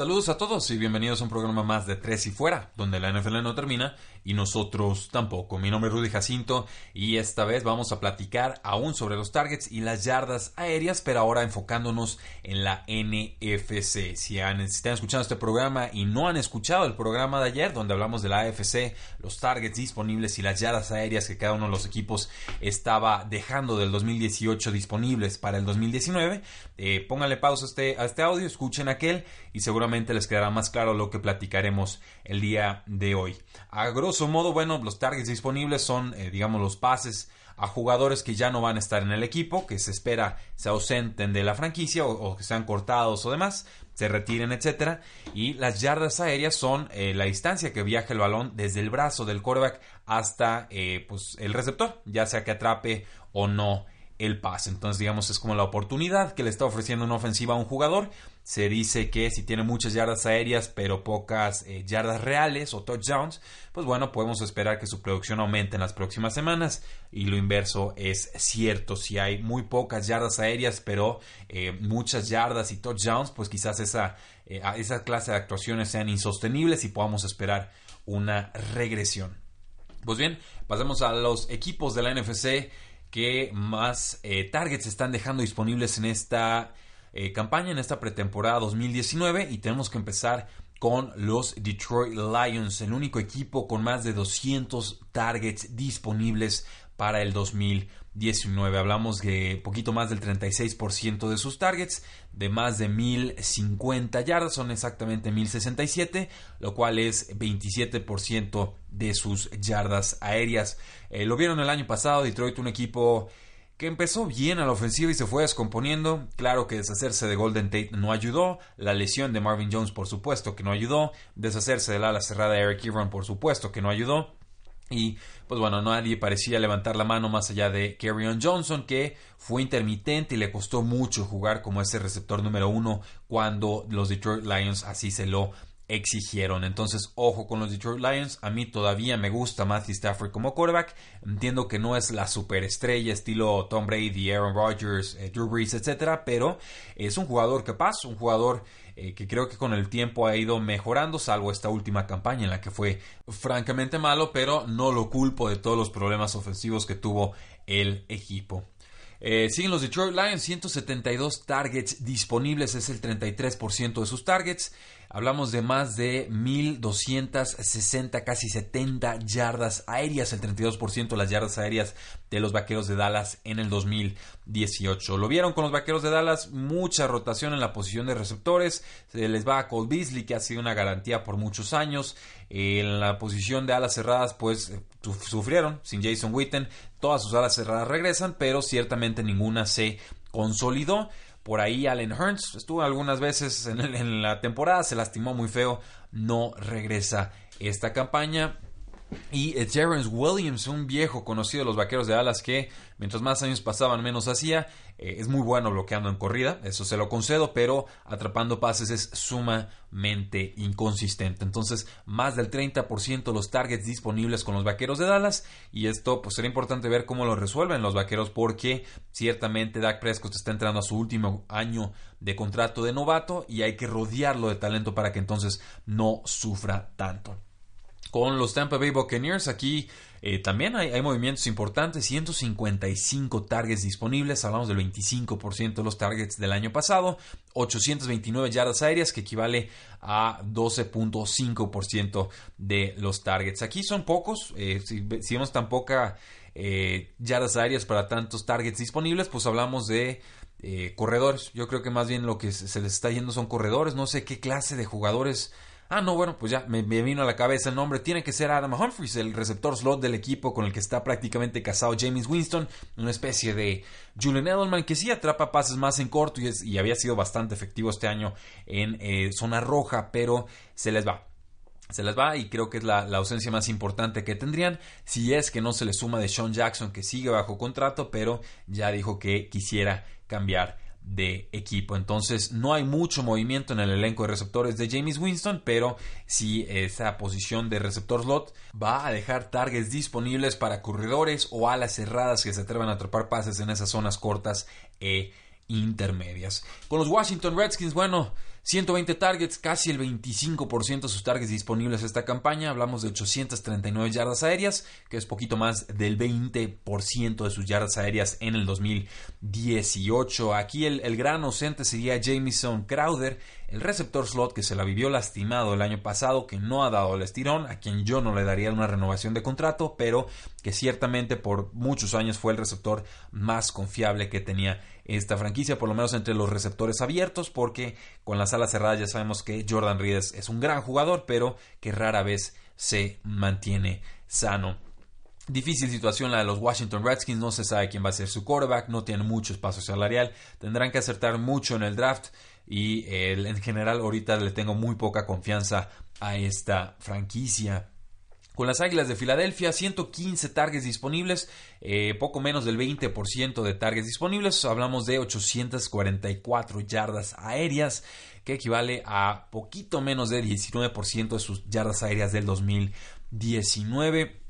Saludos a todos y bienvenidos a un programa más de Tres y Fuera, donde la NFL no termina y nosotros tampoco. Mi nombre es Rudy Jacinto y esta vez vamos a platicar aún sobre los targets y las yardas aéreas, pero ahora enfocándonos en la NFC. Si, han, están escuchando este programa y no han escuchado el programa de ayer, donde hablamos de la AFC, los targets disponibles y las yardas aéreas que cada uno de los equipos estaba dejando del 2018 disponibles para el 2019, eh, pónganle pausa este, a este audio, escuchen aquel y seguramente les quedará más claro lo que platicaremos el día de hoy. A grosso modo, bueno, los targets disponibles son, eh, digamos, los pases a jugadores que ya no van a estar en el equipo, que se espera se ausenten de la franquicia o, que sean cortados o demás, se retiren, etcétera. Y las yardas aéreas son eh, la distancia que viaja el balón desde el brazo del quarterback hasta eh, pues, el receptor, ya sea que atrape o no el pase. Entonces, digamos, es como la oportunidad que le está ofreciendo una ofensiva a un jugador. Se dice que si tiene muchas yardas aéreas, pero pocas eh, yardas reales o touchdowns, pues bueno, podemos esperar que su producción aumente en las próximas semanas. Y lo inverso es cierto. Si hay muy pocas yardas aéreas, pero eh, muchas yardas y touchdowns, pues quizás esa, eh, esa clase de actuaciones sean insostenibles y podamos esperar una regresión. Pues bien, pasemos a los equipos de la NFC que más targets están dejando disponibles en esta eh, campaña, en esta pretemporada 2019. Y tenemos que empezar con los Detroit Lions, el único equipo con más de 200 targets disponibles para el 2019. Hablamos de poquito más del 36% de sus targets, de más de 1050 yardas, son exactamente 1067, lo cual es 27% de sus yardas aéreas. Eh, lo vieron el año pasado, Detroit, un equipo que empezó bien a la ofensiva y se fue descomponiendo. Claro que deshacerse de Golden Tate no ayudó. La lesión de Marvin Jones, por supuesto, que no ayudó. Deshacerse del ala cerrada de Eric Ebron, por supuesto, que no ayudó. Y pues bueno, nadie parecía levantar la mano más allá de Kerryon Johnson, que fue intermitente y le costó mucho jugar como ese receptor número uno cuando los Detroit Lions así se lo exigieron. Entonces, ojo con los Detroit Lions. A mí todavía me gusta Matthew Stafford como quarterback. Entiendo que no es la superestrella estilo Tom Brady, Aaron Rodgers, eh, Drew Brees, etcétera, pero es un jugador capaz, un jugador eh, que creo que con el tiempo ha ido mejorando, salvo esta última campaña en la que fue francamente malo, pero no lo culpo de todos los problemas ofensivos que tuvo el equipo. Eh, siguen los Detroit Lions, 172 targets disponibles, es el 33% de sus targets. Hablamos de más de 1260, casi 70 yardas aéreas, el 32% de las yardas aéreas de los Vaqueros de Dallas en el 2018. Lo vieron con los Vaqueros de Dallas, mucha rotación en la posición de receptores. Se les va a Cole Beasley, que ha sido una garantía por muchos años. En la posición de alas cerradas, pues sufrieron sin Jason Witten. Todas sus alas cerradas regresan, pero ciertamente ninguna se consolidó. Por ahí Allen Hearns estuvo algunas veces en, la temporada, se lastimó muy feo, no regresa esta campaña. Y Terrence Williams, un viejo conocido de los vaqueros de Dallas que mientras más años pasaban menos hacía, eh, es muy bueno bloqueando en corrida, eso se lo concedo, pero atrapando pases es sumamente inconsistente. Entonces, más del 30% de los targets disponibles con los vaqueros de Dallas, y esto pues será importante ver cómo lo resuelven los vaqueros, porque ciertamente Dak Prescott está entrando a su último año de contrato de novato y hay que rodearlo de talento para que entonces no sufra tanto. Con los Tampa Bay Buccaneers aquí eh, también hay, movimientos importantes, 155 targets disponibles, hablamos del 25% de los targets del año pasado, 829 yardas aéreas que equivale a 12.5% de los targets. Aquí son pocos, eh, si, vemos tan poca eh, yardas aéreas para tantos targets disponibles, pues hablamos de corredores. Yo creo que más bien lo que se les está yendo son corredores. No sé qué clase de jugadores Ah, no, bueno, pues ya me, vino a la cabeza el nombre. Tiene que ser Adam Humphries, el receptor slot del equipo con el que está prácticamente casado James Winston. Una especie de Julian Edelman que sí atrapa pases más en corto y, había sido bastante efectivo este año en eh, zona roja, pero se les va se les va y creo que es la, ausencia más importante que tendrían si es que no se le suma de Sean Jackson que sigue bajo contrato pero ya dijo que quisiera cambiar de equipo. Entonces no hay mucho movimiento en el elenco de receptores de James Winston, pero si esa posición de receptor slot va a dejar targets disponibles para corredores o alas cerradas que se atrevan a atrapar pases en esas zonas cortas e intermedias. Con los Washington Redskins, bueno, 120 targets, casi el 25% de sus targets disponibles esta campaña. Hablamos de 839 yardas aéreas, que es poquito más del 20% de sus yardas aéreas en el 2018. Aquí el, el gran ausente sería Jamison Crowder, el receptor slot que se la vivió lastimado el año pasado, que no ha dado el estirón, a quien yo no le daría una renovación de contrato, pero que ciertamente por muchos años fue el receptor más confiable que tenía esta franquicia, por lo menos entre los receptores abiertos, porque con las alas cerradas ya sabemos que Jordan Reed es un gran jugador, pero que rara vez se mantiene sano. Difícil situación la de los Washington Redskins, no se sabe quién va a ser su quarterback, no tiene mucho espacio salarial, tendrán que acertar mucho en el draft y en general ahorita le tengo muy poca confianza a esta franquicia. Con las Águilas de Filadelfia, 115 targets disponibles, eh, poco menos del 20% de targets disponibles, hablamos de 844 yardas aéreas, que equivale a poquito menos de 19% de sus yardas aéreas del 2019.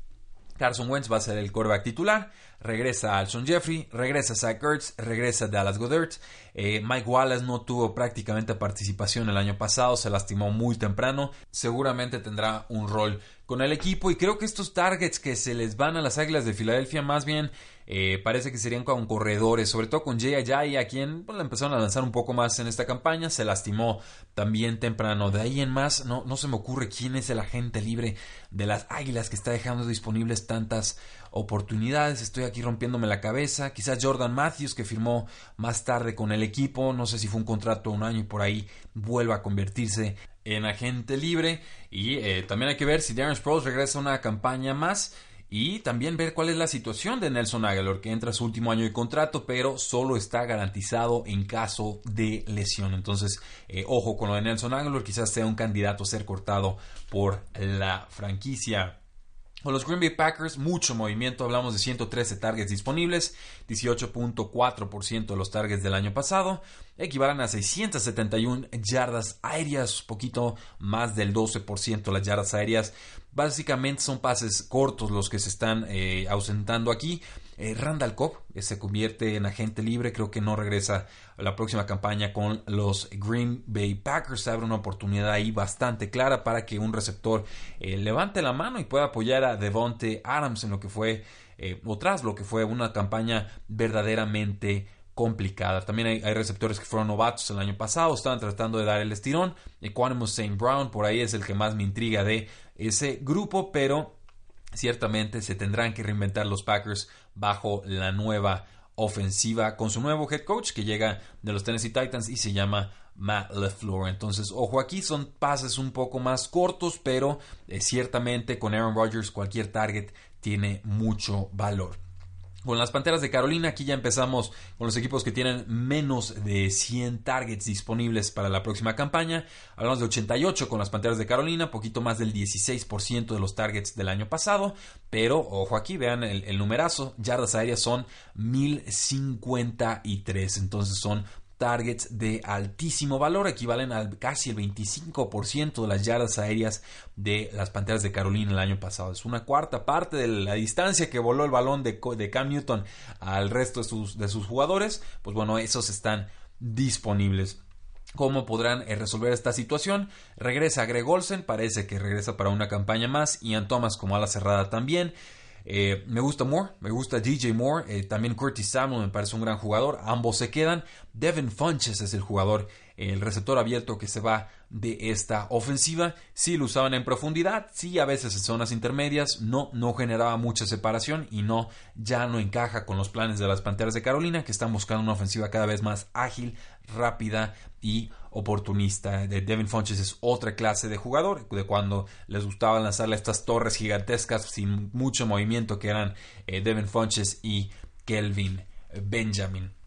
Carson Wentz va a ser el quarterback titular regresa Alson Jeffrey, regresa Zach Ertz, regresa Dallas Goddard. Eh, Mike Wallace no tuvo prácticamente participación el año pasado, se lastimó muy temprano. Seguramente tendrá un rol con el equipo y creo que estos targets que se les van a las Águilas de Filadelfia más bien eh, parece que serían con corredores, sobre todo con Jay Ajay, a quien pues, empezaron a lanzar un poco más en esta campaña, se lastimó también temprano. De ahí en más, no, no se me ocurre quién es el agente libre de las Águilas que está dejando disponibles tantas oportunidades. Estoy aquí rompiéndome la cabeza. Quizás Jordan Matthews, que firmó más tarde con el equipo, no sé si fue un contrato de un año y por ahí vuelva a convertirse en agente libre. Y eh, también hay que ver si Darren Sproles regresa a una campaña más. Y también ver cuál es la situación de Nelson Aguilar, que entra a su último año de contrato, pero solo está garantizado en caso de lesión. Entonces, eh, ojo con lo de Nelson Aguilar, quizás sea un candidato a ser cortado por la franquicia. Con los Green Bay Packers, mucho movimiento, hablamos de 113 targets disponibles, 18.4% de los targets del año pasado, equivalen a 671 yardas aéreas, poquito más del 12% de las yardas aéreas. Básicamente son pases cortos los que se están eh, ausentando aquí. Eh, Randall Cobb eh, se convierte en agente libre, creo que no regresa a la próxima campaña con los Green Bay Packers. Abre una oportunidad ahí bastante clara para que un receptor eh, levante la mano y pueda apoyar a Devonte Adams en lo que fue, o tras lo que fue una campaña verdaderamente complicada. También hay, receptores que fueron novatos el año pasado, estaban tratando de dar el estirón. Equanimous St. Brown, por ahí es el que más me intriga de ese grupo, pero ciertamente se tendrán que reinventar los Packers bajo la nueva ofensiva con su nuevo head coach que llega de los Tennessee Titans y se llama Matt LeFleur. Entonces, ojo aquí, son pases un poco más cortos, pero eh, ciertamente con Aaron Rodgers cualquier target tiene mucho valor. Con las Panteras de Carolina, aquí ya empezamos con los equipos que tienen menos de 100 targets disponibles para la próxima campaña. Hablamos de 88 con las Panteras de Carolina, poquito más del 16% de los targets del año pasado. Pero, ojo aquí, vean el, el numerazo, yardas aéreas son 1053. Entonces son targets de altísimo valor, equivalen a casi el 25% de las yardas aéreas de las Panteras de Carolina el año pasado. Es una cuarta parte de la distancia que voló el balón de, Cam Newton al resto de sus, de sus jugadores. Pues bueno, esos están disponibles. ¿Cómo podrán eh, resolver esta situación? Regresa Greg Olsen, parece que regresa para una campaña más. Ian Thomas como ala cerrada también. Eh, me gusta Moore, me gusta DJ Moore, eh, también Curtis Samuel me parece un gran jugador, ambos se quedan. Devin Funches es el jugador el receptor abierto que se va de esta ofensiva. Sí lo usaban en profundidad, sí a veces en zonas intermedias, no, no generaba mucha separación y no, ya no encaja con los planes de las Panteras de Carolina que están buscando una ofensiva cada vez más ágil, rápida y oportunista. De Devin Funches es otra clase de jugador, de cuando les gustaba lanzarle estas torres gigantescas sin mucho movimiento que eran eh, Devin Funches y Kelvin Benjamin.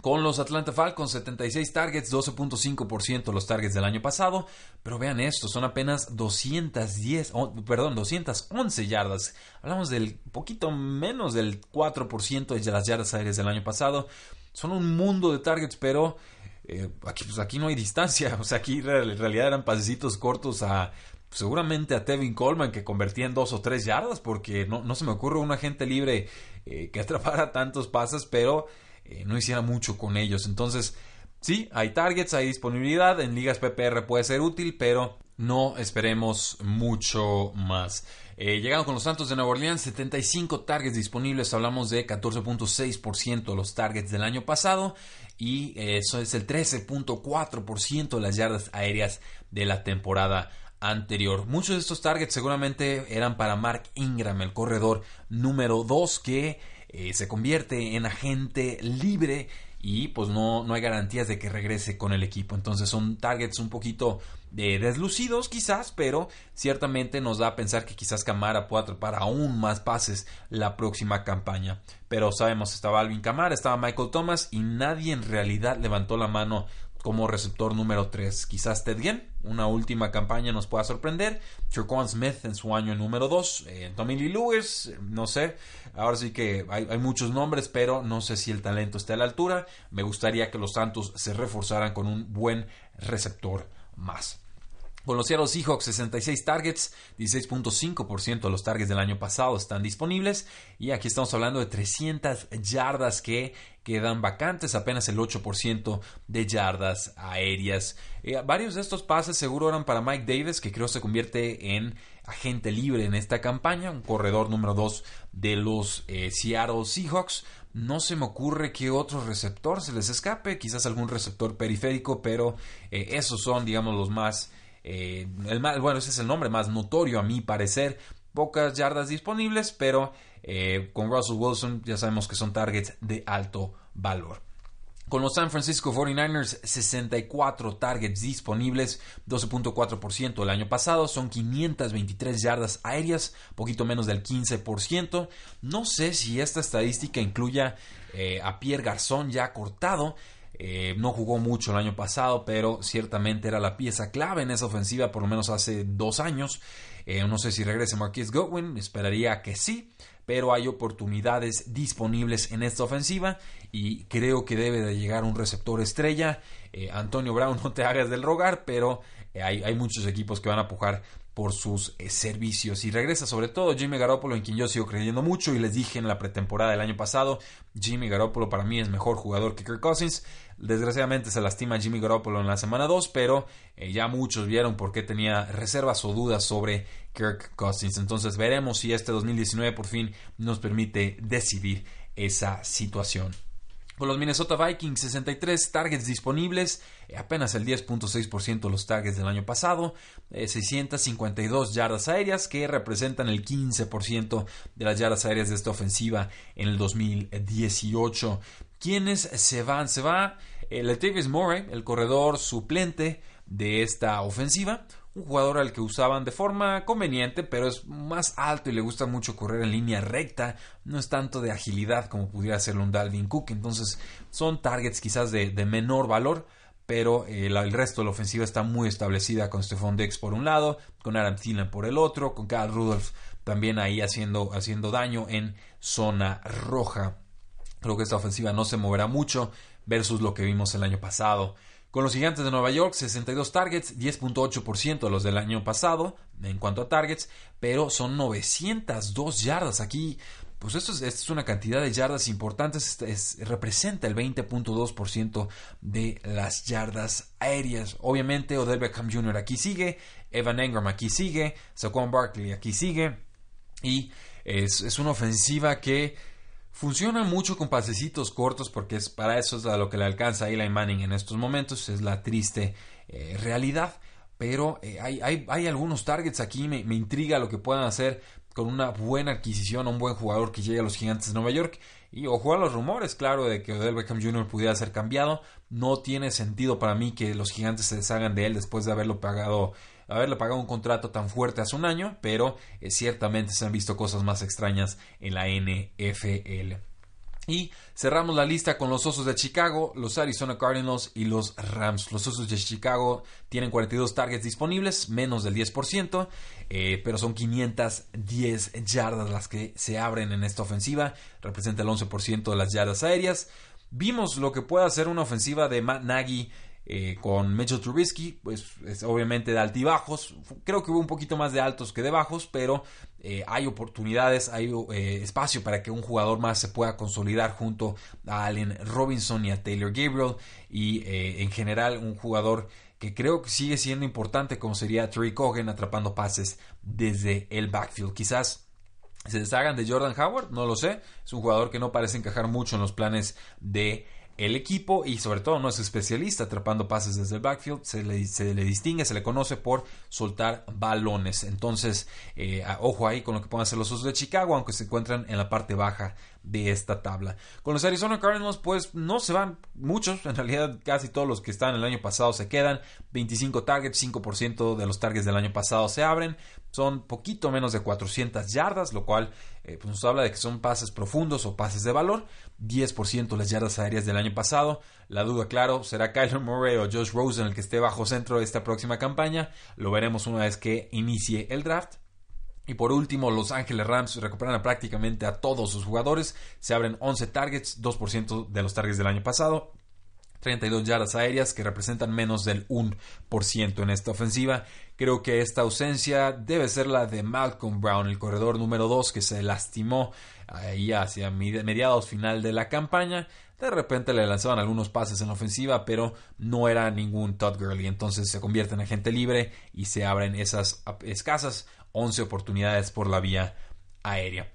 Con los Atlanta Falcons, 76 targets, 12.5% los targets del año pasado. Pero vean esto, son apenas 210, perdón, 211 yardas. Hablamos del poquito menos del 4% de las yardas aéreas del año pasado. Son un mundo de targets, pero eh, aquí, pues aquí no hay distancia. O sea, aquí en realidad eran pasecitos cortos a seguramente a Tevin Coleman que convertía en dos o tres yardas, porque no, no se me ocurre un agente libre eh, que atrapara tantos pases, pero eh, no hiciera mucho con ellos. Entonces, sí, hay targets, hay disponibilidad, en ligas PPR puede ser útil, pero no esperemos mucho más. Eh, llegando con los Santos de Nueva Orleans, 75 targets disponibles, hablamos de 14.6% de los targets del año pasado y eh, eso es el 13.4% de las yardas aéreas de la temporada anterior. Muchos de estos targets seguramente eran para Mark Ingram, el corredor número 2 que eh, se convierte en agente libre y pues no, no hay garantías de que regrese con el equipo. Entonces son targets un poquito eh, deslucidos quizás, pero ciertamente nos da a pensar que quizás Camara pueda atrapar aún más pases la próxima campaña. Pero sabemos, estaba Alvin Camara, estaba Michael Thomas y nadie en realidad levantó la mano como receptor número 3. Quizás Ted Ginn, una última campaña nos pueda sorprender. Jerquan Smith en su año número 2. Eh, Tommy Lee Lewis, no sé. Ahora sí que hay, hay, muchos nombres, pero no sé si el talento está a la altura. Me gustaría que los Santos se reforzaran con un buen receptor más. Con los Seattle Seahawks, 66 targets, 16.5% de los targets del año pasado están disponibles. Y aquí estamos hablando de 300 yardas que quedan vacantes, apenas el 8% de yardas aéreas. Eh, varios de estos pases seguro eran para Mike Davis, que creo se convierte en agente libre en esta campaña, un corredor número 2 de los eh, Seattle Seahawks. No se me ocurre que otro receptor se les escape, quizás algún receptor periférico, pero eh, esos son, digamos, los más eh, el bueno, ese es el nombre más notorio a mi parecer. Pocas yardas disponibles, pero eh, con Russell Wilson ya sabemos que son targets de alto valor. Con los San Francisco 49ers, 64 targets disponibles, 12.4% el año pasado, son 523 yardas aéreas, poquito menos del 15%. No sé si esta estadística incluya eh, a Pierre Garzón ya cortado, eh, no jugó mucho el año pasado, pero ciertamente era la pieza clave en esa ofensiva, por lo menos hace dos años. Eh, no sé si regrese Marquis Godwin, esperaría que sí, pero hay oportunidades disponibles en esta ofensiva y creo que debe de llegar un receptor estrella. Eh, Antonio Brown, no te hagas del rogar, pero hay, hay, muchos equipos que van a pujar por sus servicios. Y regresa sobre todo Jimmy Garoppolo, en quien yo sigo creyendo mucho y les dije en la pretemporada del año pasado, Jimmy Garoppolo para mí es mejor jugador que Kirk Cousins. Desgraciadamente se lastima Jimmy Garoppolo en la semana 2, pero eh, ya muchos vieron por qué tenía reservas o dudas sobre Kirk Cousins. Entonces veremos si este 2019 por fin nos permite decidir esa situación. Con los Minnesota Vikings, 63 targets disponibles, eh, apenas el 10.6% de los targets del año pasado, 652 eh, yardas aéreas que representan el 15% de las yardas aéreas de esta ofensiva en el 2018. ¿Quiénes se van? Se va eh, Latavius Murray, el corredor suplente de esta ofensiva, un jugador al que usaban de forma conveniente, pero es más alto y le gusta mucho correr en línea recta, no es tanto de agilidad como pudiera hacerlo un Dalvin Cook, entonces son targets quizás de, menor valor, pero eh, el resto de la ofensiva está muy establecida con Stephon Dex por un lado, con Adam Thielen por el otro, con Kyle Rudolph también ahí haciendo, haciendo daño en zona roja. Creo que esta ofensiva no se moverá mucho versus lo que vimos el año pasado. Con los gigantes de Nueva York, 62 targets, 10.8% de los del año pasado en cuanto a targets, pero son 902 yardas. Aquí, pues esto es, una cantidad de yardas importantes, representa el 20.2% de las yardas aéreas. Obviamente, Odell Beckham Jr. aquí sigue, Evan Engram aquí sigue, Saquon Barkley aquí sigue, y es, es una ofensiva que Funciona mucho con pasecitos cortos porque es para eso es a lo que le alcanza a Eli Manning en estos momentos, es la triste eh, realidad. Pero eh, hay, hay, hay, algunos targets aquí, me, me, intriga lo que puedan hacer con una buena adquisición, un buen jugador que llegue a los gigantes de Nueva York. Y ojo a los rumores, claro, de que Odell Beckham Jr. pudiera ser cambiado. No tiene sentido para mí que los gigantes se deshagan de él después de haberlo pagado haberle pagado un contrato tan fuerte hace un año, pero eh, ciertamente se han visto cosas más extrañas en la NFL. Y cerramos la lista con los Osos de Chicago, los Arizona Cardinals y los Rams. Los Osos de Chicago tienen 42 targets disponibles, menos del 10%, eh, pero son 510 yardas las que se abren en esta ofensiva, representa el 11% de las yardas aéreas. Vimos lo que puede hacer una ofensiva de Matt Nagy eh, con Mitchell Trubisky, pues es obviamente de altibajos. Creo que hubo un poquito más de altos que de bajos, pero eh, hay oportunidades, hay eh, espacio para que un jugador más se pueda consolidar junto a Allen Robinson y a Taylor Gabriel. Y en general, un jugador que creo que sigue siendo importante, como sería Trey Cogan atrapando pases desde el backfield. Quizás se deshagan de Jordan Howard, no lo sé. Es un jugador que no parece encajar mucho en los planes de el equipo y sobre todo no es especialista atrapando pases desde el backfield, se le, se le distingue, se le conoce por soltar balones. Entonces, eh, ojo ahí con lo que pueden hacer los Osos de Chicago, aunque se encuentran en la parte baja de esta tabla. Con los Arizona Cardinals, pues no se van muchos, en realidad casi todos los que están el año pasado se quedan, 25 targets, 5% de los targets del año pasado se abren, son poquito menos de 400 yardas, lo cual eh, pues nos habla de que son pases profundos o pases de valor, 10% las yardas aéreas del año pasado, la duda claro, será Kyler Murray o Josh Rosen el que esté bajo centro de esta próxima campaña, lo veremos una vez que inicie el draft. Y por último, Los Ángeles Rams recuperan prácticamente a todos sus jugadores. Se abren 11 targets, 2% de los targets del año pasado. 32 yardas aéreas que representan menos del 1% en esta ofensiva. Creo que esta ausencia debe ser la de Malcolm Brown, el corredor número 2 que se lastimó ahí hacia mediados final de la campaña. De repente le lanzaban algunos pases en la ofensiva, pero no era ningún Todd Gurley. Entonces se convierte en agente libre y se abren esas escasas 11 oportunidades por la vía aérea.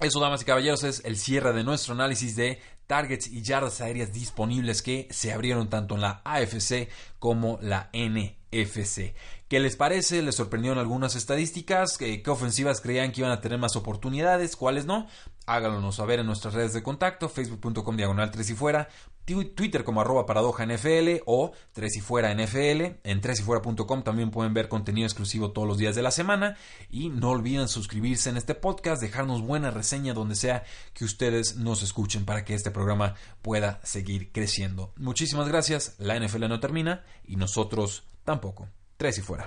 Eso, damas y caballeros, es el cierre de nuestro análisis de targets y yardas aéreas disponibles que se abrieron tanto en la AFC como la NFC. ¿Qué les parece? ¿Les sorprendieron algunas estadísticas? ¿Qué, ofensivas creían que iban a tener más oportunidades? ¿Cuáles no? Háganlo saber en nuestras redes de contacto, facebook.com diagonal 3 y fuera, Twitter como arroba paradoja NFL o 3 y fuera NFL. En 3 y fuera.com también pueden ver contenido exclusivo todos los días de la semana. Y no olviden suscribirse en este podcast, dejarnos buena reseña donde sea que ustedes nos escuchen para que este programa pueda seguir creciendo. Muchísimas gracias, la NFL no termina y nosotros tampoco. Tres y fuera.